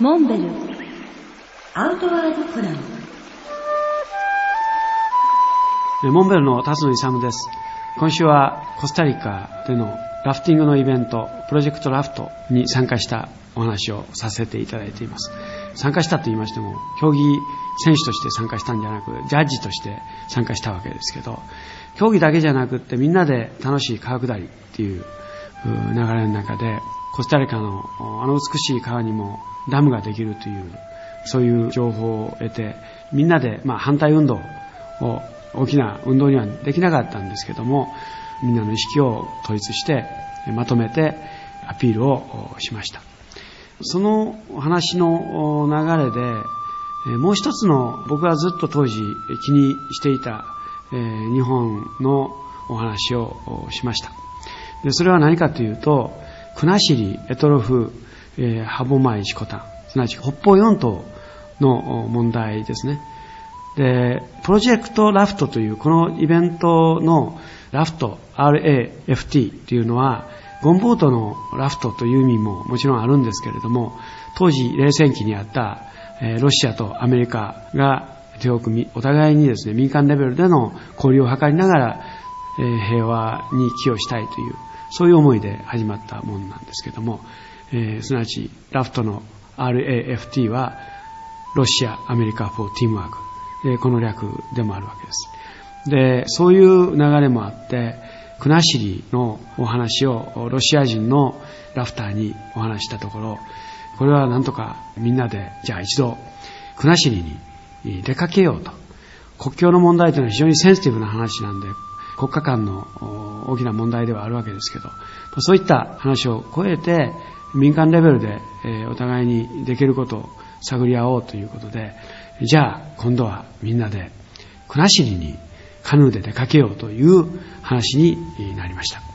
モンベルアウトワードプランモンベルの辰野勇です。今週はコスタリカでのラフティングのイベント、プロジェクトラフトに参加したお話をさせていただいています。参加したと言いましても、競技選手として参加したんじゃなく、ジャッジとして参加したわけですけど、競技だけじゃなくってみんなで楽しい川下りっていう流れの中で、コスタリカのあの美しい川にもダムができるという、そういう情報を得て、みんなで、まあ、反対運動を大きな運動にはできなかったんですけども、みんなの意識を統一して、まとめてアピールをしました。その話の流れで、もう一つの僕はずっと当時気にしていた日本のお話をしました。でそれは何かというと、国後、エトロフ、歯舞、石タン、すなわち北方四島の問題ですね。で、プロジェクトラフトというこのイベントのラフト、RAFT というのは、ゴンボートのラフトという意味ももちろんあるんですけれども、当時冷戦期にあったえロシアとアメリカが手を組み、お互いにですね、民間レベルでの交流を図りながら、え平和に寄与したいという、そういう思いで始まったものなんですけども、えー、すなわちラフトの RAFT は、ロシア、アメリカ for Teamwork、えー、この略でもあるわけです。で、そういう流れもあって、国後のお話をロシア人のラフターにお話したところ、これはなんとかみんなで、じゃあ一度、国後に出かけようと。国境の問題というのは非常にセンシティブな話なんで、国家間の大きな問題ではあるわけですけど、そういった話を超えて、民間レベルでお互いにできることを探り合おうということで、じゃあ今度はみんなで国後にカヌーで出かけようという話になりました。